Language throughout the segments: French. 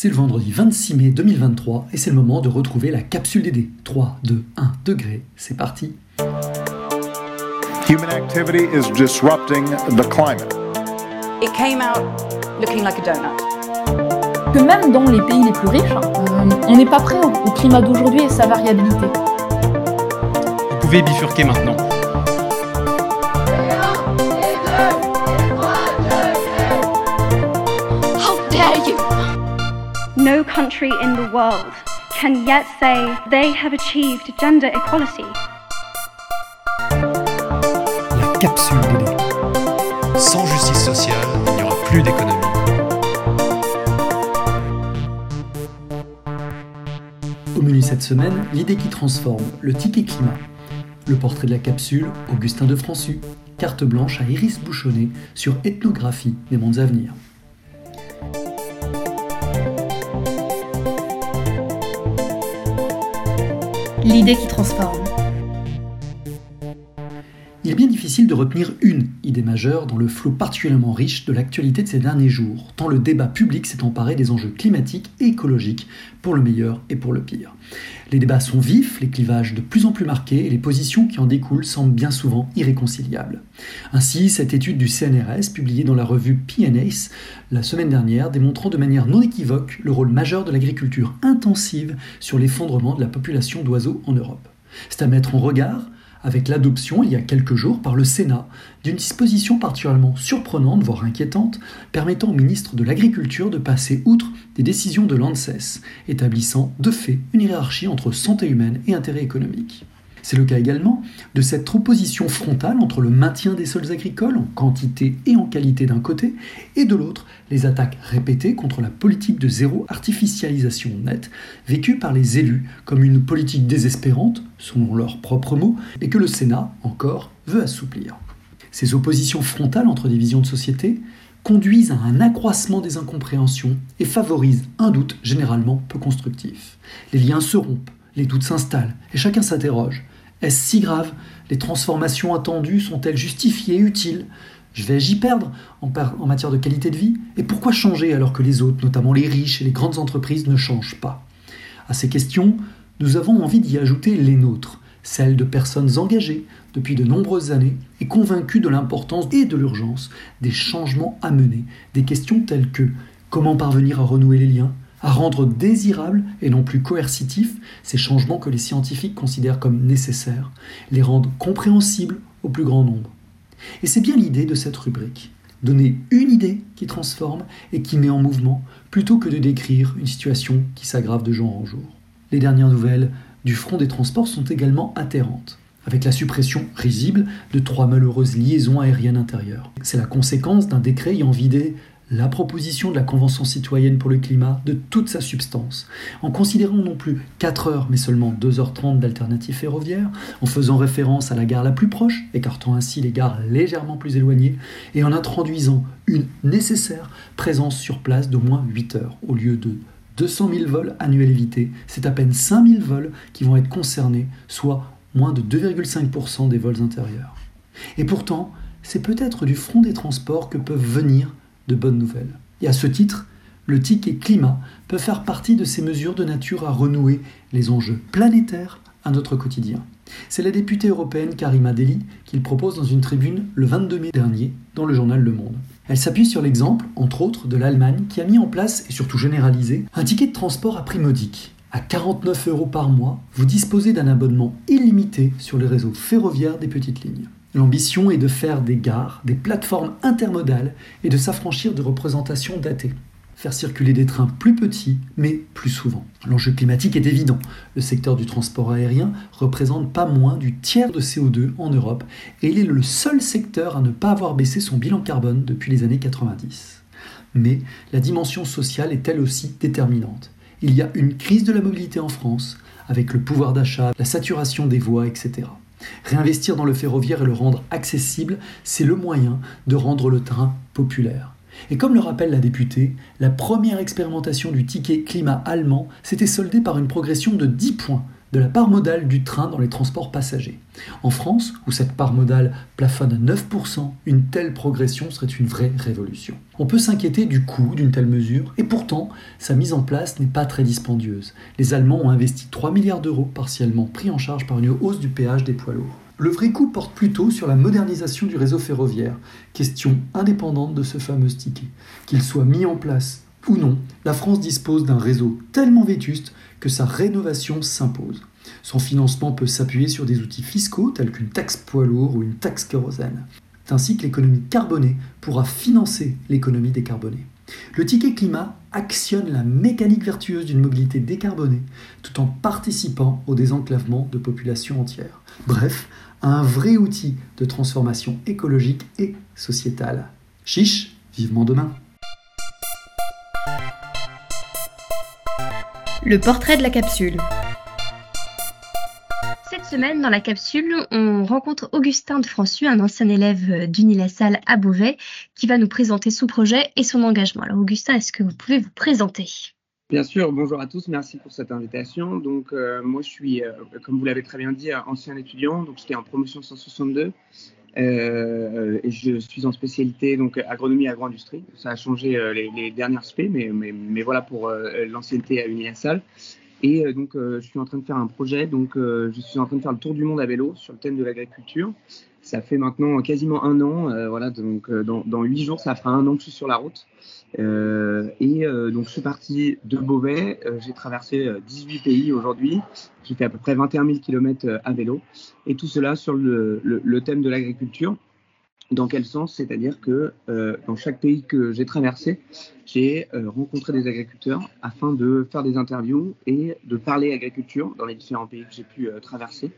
C'est le vendredi 26 mai 2023 et c'est le moment de retrouver la capsule DD. 3, 2, 1 degré, c'est parti. Human activity is disrupting the climate. It came out looking like a donut. Que même dans les pays les plus riches, euh, on n'est pas prêt au climat d'aujourd'hui et sa variabilité. Vous pouvez bifurquer maintenant. No country in the world can yet say they have achieved gender equality. La capsule. Sans justice sociale, il n'y aura plus d'économie. Au menu cette semaine, l'idée qui transforme, le ticket climat. Le portrait de la capsule, Augustin de Françu. Carte blanche à Iris Bouchonnet sur Ethnographie des mondes à venir. L'idée qui transforme. Il est bien difficile de retenir une idée majeure dans le flot particulièrement riche de l'actualité de ces derniers jours, tant le débat public s'est emparé des enjeux climatiques et écologiques, pour le meilleur et pour le pire. Les débats sont vifs, les clivages de plus en plus marqués et les positions qui en découlent semblent bien souvent irréconciliables. Ainsi, cette étude du CNRS, publiée dans la revue PNAS la semaine dernière, démontrant de manière non équivoque le rôle majeur de l'agriculture intensive sur l'effondrement de la population d'oiseaux en Europe. C'est à mettre en regard avec l'adoption il y a quelques jours par le Sénat d'une disposition particulièrement surprenante, voire inquiétante, permettant au ministre de l'Agriculture de passer outre des décisions de l'ANSES, établissant de fait une hiérarchie entre santé humaine et intérêt économique. C'est le cas également de cette opposition frontale entre le maintien des sols agricoles en quantité et en qualité d'un côté, et de l'autre les attaques répétées contre la politique de zéro artificialisation nette, vécue par les élus comme une politique désespérante, selon leurs propres mots, et que le Sénat, encore, veut assouplir. Ces oppositions frontales entre des visions de société conduisent à un accroissement des incompréhensions et favorisent un doute généralement peu constructif. Les liens se rompent, les doutes s'installent, et chacun s'interroge. Est-ce si grave? Les transformations attendues sont-elles justifiées, utiles? Je vais-je y perdre en, matière de qualité de vie? Et pourquoi changer alors que les autres, notamment les riches et les grandes entreprises, ne changent pas? À ces questions, nous avons envie d'y ajouter les nôtres, celles de personnes engagées depuis de nombreuses années et convaincues de l'importance et de l'urgence des changements à mener, des questions telles que comment parvenir à renouer les liens, à rendre désirables et non plus coercitifs ces changements que les scientifiques considèrent comme nécessaires, les rendre compréhensibles au plus grand nombre. Et c'est bien l'idée de cette rubrique, donner une idée qui transforme et qui met en mouvement, plutôt que de décrire une situation qui s'aggrave de jour en jour. Les dernières nouvelles du front des transports sont également atterrantes avec la suppression risible de trois malheureuses liaisons aériennes intérieures. C'est la conséquence d'un décret ayant vidé la proposition de la Convention citoyenne pour le climat de toute sa substance, en considérant non plus 4 heures mais seulement 2h30 d'alternatives ferroviaires, en faisant référence à la gare la plus proche, écartant ainsi les gares légèrement plus éloignées, et en introduisant une nécessaire présence sur place d'au moins 8 heures, au lieu de 200 000 vols annuels évités, c'est à peine 5 000 vols qui vont être concernés, soit moins de 2,5% des vols intérieurs. Et pourtant, c'est peut-être du front des transports que peuvent venir de bonnes nouvelles. Et à ce titre, le ticket climat peut faire partie de ces mesures de nature à renouer les enjeux planétaires à notre quotidien. C'est la députée européenne Karima Deli qui le propose dans une tribune le 22 mai dernier dans le journal Le Monde. Elle s'appuie sur l'exemple, entre autres, de l'Allemagne qui a mis en place et surtout généralisé un ticket de transport à prix modique. À 49 euros par mois, vous disposez d'un abonnement illimité sur les réseaux ferroviaires des petites lignes. L'ambition est de faire des gares des plateformes intermodales et de s'affranchir de représentations datées. Faire circuler des trains plus petits, mais plus souvent. L'enjeu climatique est évident. Le secteur du transport aérien représente pas moins du tiers de CO2 en Europe et il est le seul secteur à ne pas avoir baissé son bilan carbone depuis les années 90. Mais la dimension sociale est elle aussi déterminante. Il y a une crise de la mobilité en France, avec le pouvoir d'achat, la saturation des voies, etc. Réinvestir dans le ferroviaire et le rendre accessible, c'est le moyen de rendre le train populaire. Et comme le rappelle la députée, la première expérimentation du ticket climat allemand s'était soldée par une progression de 10 points de la part modale du train dans les transports passagers. En France, où cette part modale plafonne à 9%, une telle progression serait une vraie révolution. On peut s'inquiéter du coût d'une telle mesure, et pourtant, sa mise en place n'est pas très dispendieuse. Les Allemands ont investi 3 milliards d'euros, partiellement pris en charge par une hausse du péage des poids lourds. Le vrai coup porte plutôt sur la modernisation du réseau ferroviaire, question indépendante de ce fameux ticket. Qu'il soit mis en place ou non, la France dispose d'un réseau tellement vétuste que sa rénovation s'impose. Son financement peut s'appuyer sur des outils fiscaux tels qu'une taxe poids lourd ou une taxe kérosène. C'est ainsi que l'économie carbonée pourra financer l'économie décarbonée. Le ticket climat actionne la mécanique vertueuse d'une mobilité décarbonée tout en participant au désenclavement de populations entières. Bref, un vrai outil de transformation écologique et sociétale. Chiche, vivement demain. Le portrait de la capsule. Cette semaine, dans la capsule, on rencontre Augustin de Françu, un ancien élève d'Unilassal à Beauvais, qui va nous présenter son projet et son engagement. Alors Augustin, est-ce que vous pouvez vous présenter? Bien sûr, bonjour à tous, merci pour cette invitation. Donc euh, moi je suis, euh, comme vous l'avez très bien dit, ancien étudiant, donc j'étais en promotion 162 euh, je suis en spécialité donc agronomie agro-industrie. Ça a changé les, les, dernières spé, mais, mais, voilà pour l'ancienneté à Unilassal. Et donc je suis en train de faire un projet, donc je suis en train de faire le tour du monde à vélo sur le thème de l'agriculture. Ça fait maintenant quasiment un an, voilà, donc dans huit jours, ça fera un an que je suis sur la route. Euh, et euh, donc je suis parti de Beauvais, euh, j'ai traversé 18 pays aujourd'hui, j'ai fait à peu près 21 000 km à vélo, et tout cela sur le thème de l'agriculture. Dans quel sens? C'est-à-dire que dans chaque pays que j'ai traversé, j'ai rencontré des agriculteurs afin de faire des interviews et de parler agriculture dans les différents pays que j'ai pu traverser,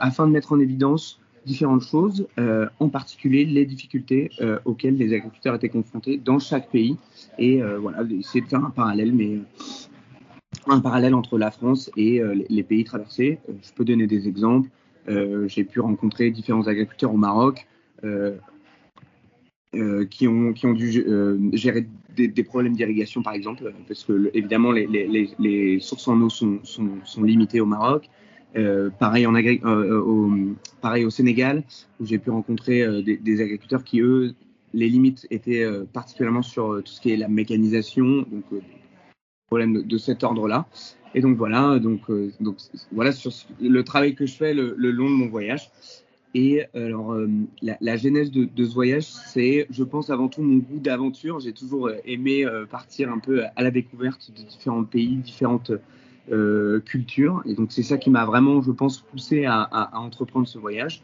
afin de mettre en évidence différentes choses, euh, en particulier les difficultés euh, auxquelles les agriculteurs étaient confrontés dans chaque pays. Et euh, voilà, essayer de faire un parallèle, mais un parallèle entre la France et les pays traversés. je peux donner des exemples. J'ai pu rencontrer différents agriculteurs au Maroc. qui, ont, qui ont dû gérer des, problèmes d'irrigation, par exemple, parce que évidemment les, sources en eau sont, sont limitées au Maroc. Euh, euh, au, pareil au Sénégal, où j'ai pu rencontrer euh, des, des, agriculteurs qui, eux, les limites étaient particulièrement sur tout ce qui est la mécanisation, donc problème de, de, cet ordre-là. Et donc voilà, donc, donc voilà sur le travail que je fais le, long de mon voyage. Et alors, la, la, genèse de, de ce voyage, c'est, je pense, avant tout mon goût d'aventure. J'ai toujours aimé partir un peu à la découverte de différents pays, différentes euh, culture. Et donc c'est ça qui m'a vraiment, je pense, poussé à, à, à, entreprendre ce voyage.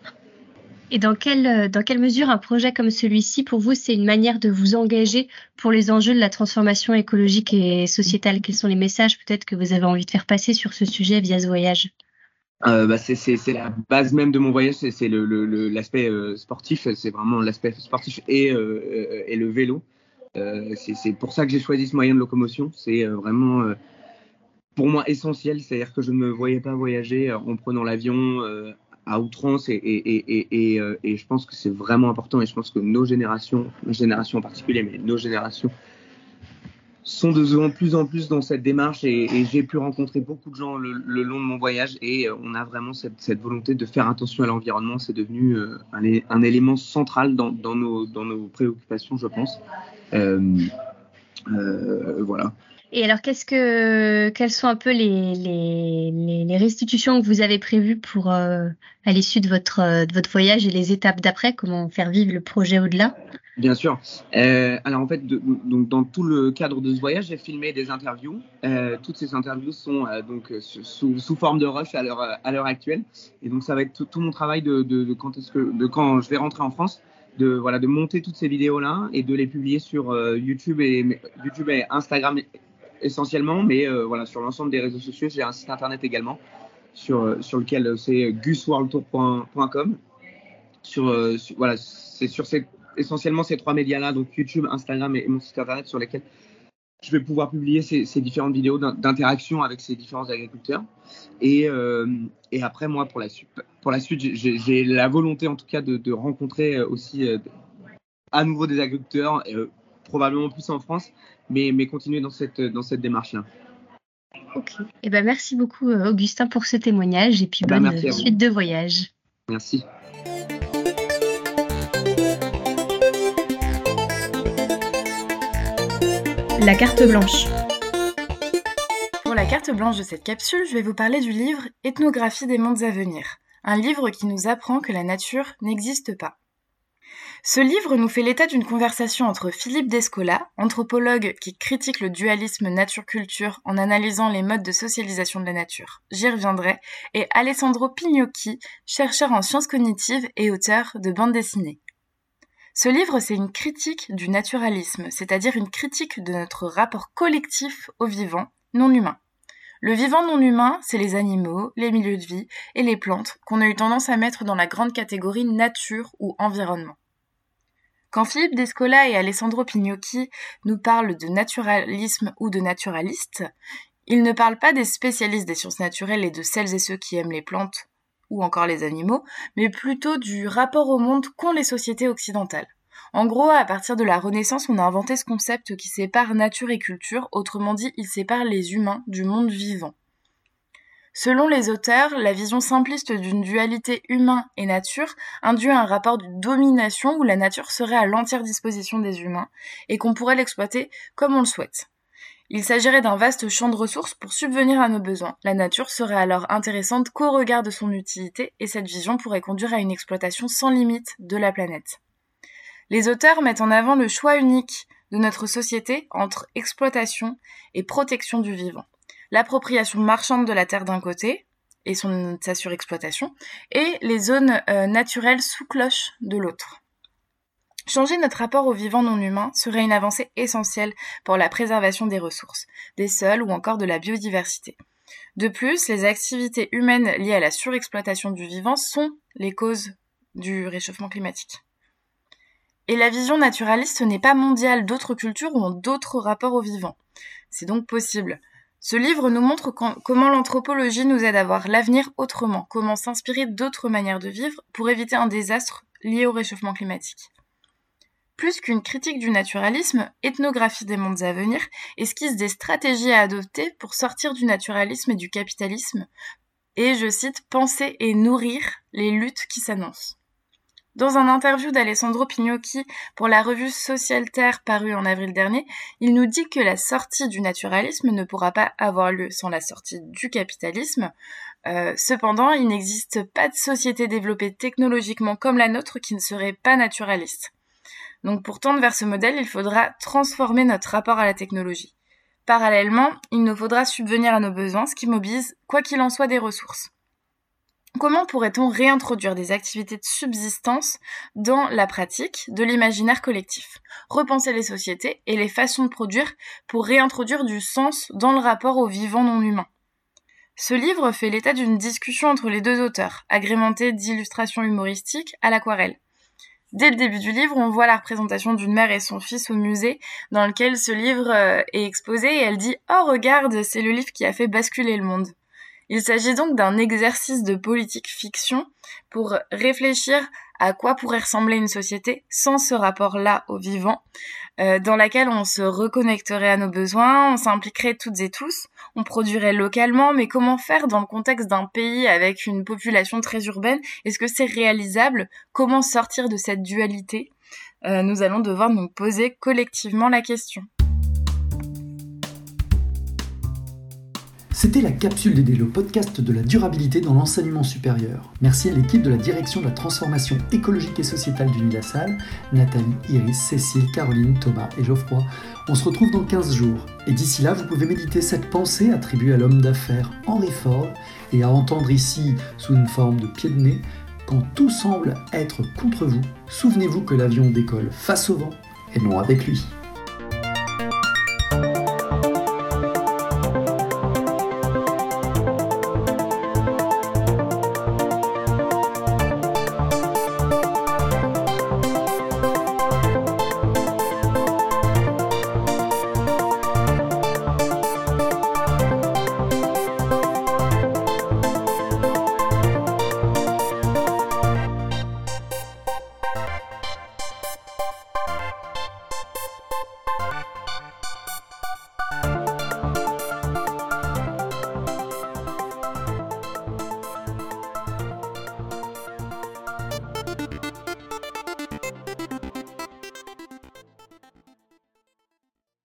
Et dans quelle, dans quelle mesure un projet comme celui-ci, pour vous, c'est une manière de vous engager pour les enjeux de la transformation écologique et sociétale? Quels sont les messages peut-être que vous avez envie de faire passer sur ce sujet via ce voyage? Euh, bah c'est la base même de mon voyage, c'est l'aspect le, le, euh, sportif, c'est vraiment l'aspect sportif et, euh, et, le vélo. Euh, c'est pour ça que j'ai choisi ce moyen de locomotion. C'est euh, vraiment pour moi essentiel, c'est-à-dire que je ne me voyais pas voyager en prenant l'avion euh, à outrance euh, et je pense que c'est vraiment important et je pense que nos générations, générations en particulier, mais nos générations sont de plus en plus dans cette démarche et, j'ai pu rencontrer beaucoup de gens le, long de mon voyage et euh, on a vraiment cette, volonté de faire attention à l'environnement. C'est devenu euh, un, élément central dans, nos, préoccupations, je pense. Euh, voilà. Et alors, qu'est-ce que, quelles sont un peu les, les, les restitutions que vous avez prévues pour euh, à l'issue de votre euh, de votre voyage et les étapes d'après Comment faire vivre le projet au-delà? Bien sûr. Euh, alors en fait, de, donc dans tout le cadre de ce voyage, j'ai filmé des interviews. Euh, toutes ces interviews sont euh, donc sous, sous, forme de rush à l'heure à l'heure actuelle. Et donc ça va être tout, tout mon travail de, de, de quand est-ce que de quand je vais rentrer en France de voilà de monter toutes ces vidéos là et de les publier sur euh, YouTube et YouTube et Instagram essentiellement, mais euh, voilà, sur l'ensemble des réseaux sociaux, j'ai un site internet également sur, euh, sur lequel euh, c'est gusworldtour.com. Sur, voilà, c'est sur ces, essentiellement ces trois médias-là, donc YouTube, Instagram et, mon site internet sur lesquels je vais pouvoir publier ces, différentes vidéos d'interaction avec ces différents agriculteurs. Et, et après, moi, pour la suite, pour la suite, j'ai la volonté, en tout cas, de, rencontrer aussi à nouveau des agriculteurs, probablement plus en France, mais, mais continuer dans cette, dans cette démarche-là. Ok. Eh ben, merci beaucoup, euh, Augustin, pour ce témoignage et puis Ben, bonne suite de voyage. Merci. La carte blanche. Pour la carte blanche de cette capsule, je vais vous parler du livre Ethnographie des mondes à venir, un livre qui nous apprend que la nature n'existe pas. Ce livre nous fait l'état d'une conversation entre Philippe Descola, anthropologue qui critique le dualisme nature-culture en analysant les modes de socialisation de la nature. J'y reviendrai, et Alessandro Pignocchi, chercheur en sciences cognitives et auteur de bande dessinée. Ce livre, c'est une critique du naturalisme, c'est-à-dire une critique de notre rapport collectif au vivant, non humain. Le vivant non humain, c'est les animaux, les milieux de vie et les plantes qu'on a eu tendance à mettre dans la grande catégorie nature ou environnement. Quand Philippe Descola et Alessandro Pignocchi nous parlent de naturalisme ou de naturaliste, ils ne parlent pas des spécialistes des sciences naturelles et de celles et ceux qui aiment les plantes ou encore les animaux, mais plutôt du rapport au monde qu'ont les sociétés occidentales. En gros, à partir de la Renaissance, on a inventé ce concept qui sépare nature et culture, autrement dit, il sépare les humains du monde vivant. Selon les auteurs, la vision simpliste d'une dualité humain et nature induit un rapport de domination où la nature serait à l'entière disposition des humains et qu'on pourrait l'exploiter comme on le souhaite. Il s'agirait d'un vaste champ de ressources pour subvenir à nos besoins. La nature serait alors intéressante qu'au regard de son utilité et cette vision pourrait conduire à une exploitation sans limite de la planète. Les auteurs mettent en avant le choix unique de notre société entre exploitation et protection du vivant. L'appropriation marchande de la terre d'un côté et son, sa surexploitation et les zones euh, naturelles sous cloche de l'autre. Changer notre rapport au vivant non humain serait une avancée essentielle pour la préservation des ressources, des sols ou encore de la biodiversité. De plus, les activités humaines liées à la surexploitation du vivant sont les causes du réchauffement climatique. Et la vision naturaliste n'est pas mondiale, d'autres cultures ont d'autres rapports au vivant. C'est donc possible. Ce livre nous montre comment l'anthropologie nous aide à voir l'avenir autrement, comment s'inspirer d'autres manières de vivre pour éviter un désastre lié au réchauffement climatique. Plus qu'une critique du naturalisme, Ethnographie des mondes à venir esquisse des stratégies à adopter pour sortir du naturalisme et du capitalisme, et, je cite, penser et nourrir les luttes qui s'annoncent. Dans un interview d'Alessandro Pignocchi pour la revue Social Terre parue en avril dernier, il nous dit que la sortie du naturalisme ne pourra pas avoir lieu sans la sortie du capitalisme. Euh, cependant, il n'existe pas de société développée technologiquement comme la nôtre qui ne serait pas naturaliste. Donc pour tendre vers ce modèle, il faudra transformer notre rapport à la technologie. Parallèlement, il nous faudra subvenir à nos besoins, ce qui mobilise, quoi qu'il en soit, des ressources. Comment pourrait-on réintroduire des activités de subsistance dans la pratique de l'imaginaire collectif? Repenser les sociétés et les façons de produire pour réintroduire du sens dans le rapport au vivant non humain. Ce livre fait l'état d'une discussion entre les deux auteurs, agrémentée d'illustrations humoristiques à l'aquarelle. Dès le début du livre, on voit la représentation d'une mère et son fils au musée dans lequel ce livre est exposé et elle dit « Oh regarde, c'est le livre qui a fait basculer le monde ». Il s'agit donc d'un exercice de politique fiction pour réfléchir à quoi pourrait ressembler une société sans ce rapport-là au vivant, euh, dans laquelle on se reconnecterait à nos besoins, on s'impliquerait toutes et tous, on produirait localement, mais comment faire dans le contexte d'un pays avec une population très urbaine? Est-ce que c'est réalisable? Comment sortir de cette dualité? Euh, Nous allons devoir nous poser collectivement la question. C'était la capsule d'aider le podcast de la durabilité dans l'enseignement supérieur. Merci à l'équipe de la direction de la transformation écologique et sociétale du Salle, Nathalie, Iris, Cécile, Caroline, Thomas et Geoffroy. On se retrouve dans 15 jours. Et d'ici là, vous pouvez méditer cette pensée attribuée à l'homme d'affaires Henry Ford et à entendre ici, sous une forme de pied de nez, quand tout semble être contre vous, souvenez-vous que l'avion décolle face au vent et non avec lui.